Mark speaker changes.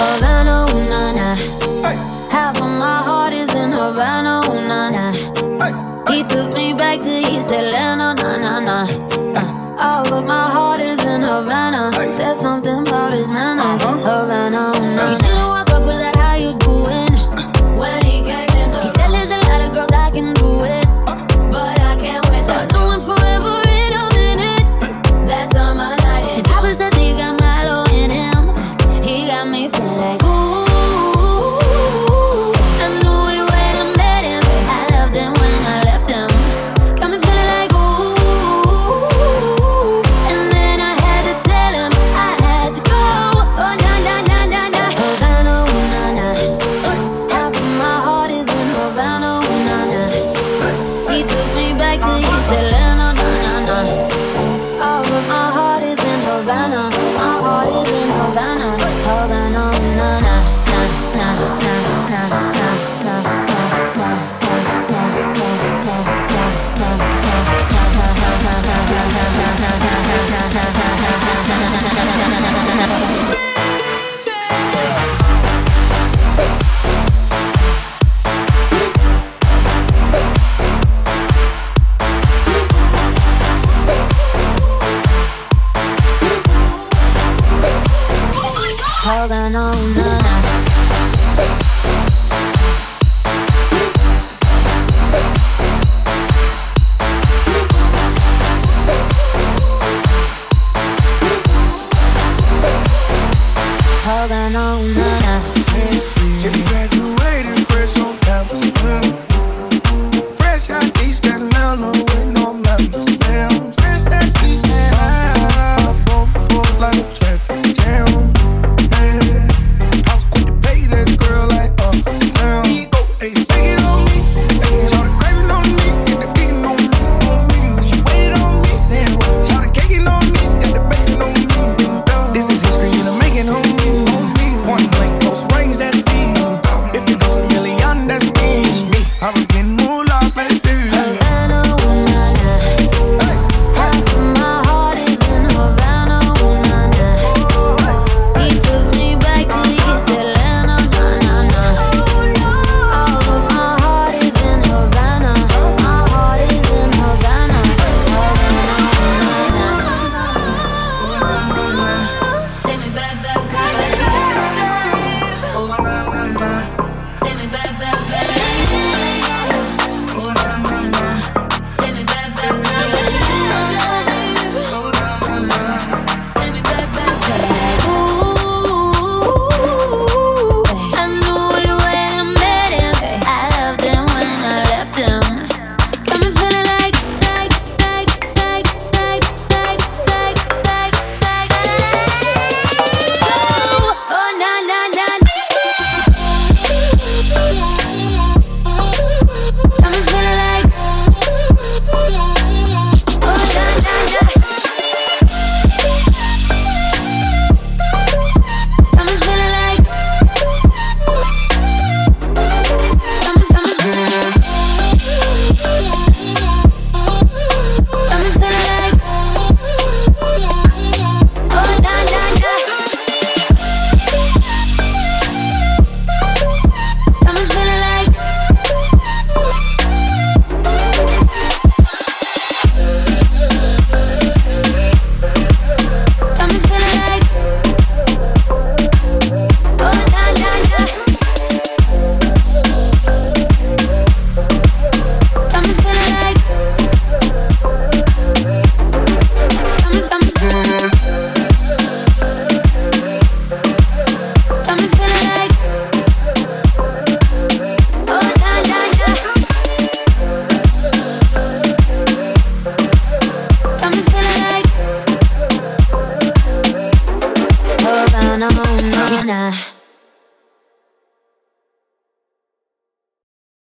Speaker 1: Havana, ooh, na, na. Hey. Half of my heart is in Havana, ooh, na, na. Hey. He took me back to East Atlanta, na, na, na. Uh, all of my heart is in Havana. Havana. holding
Speaker 2: on, on.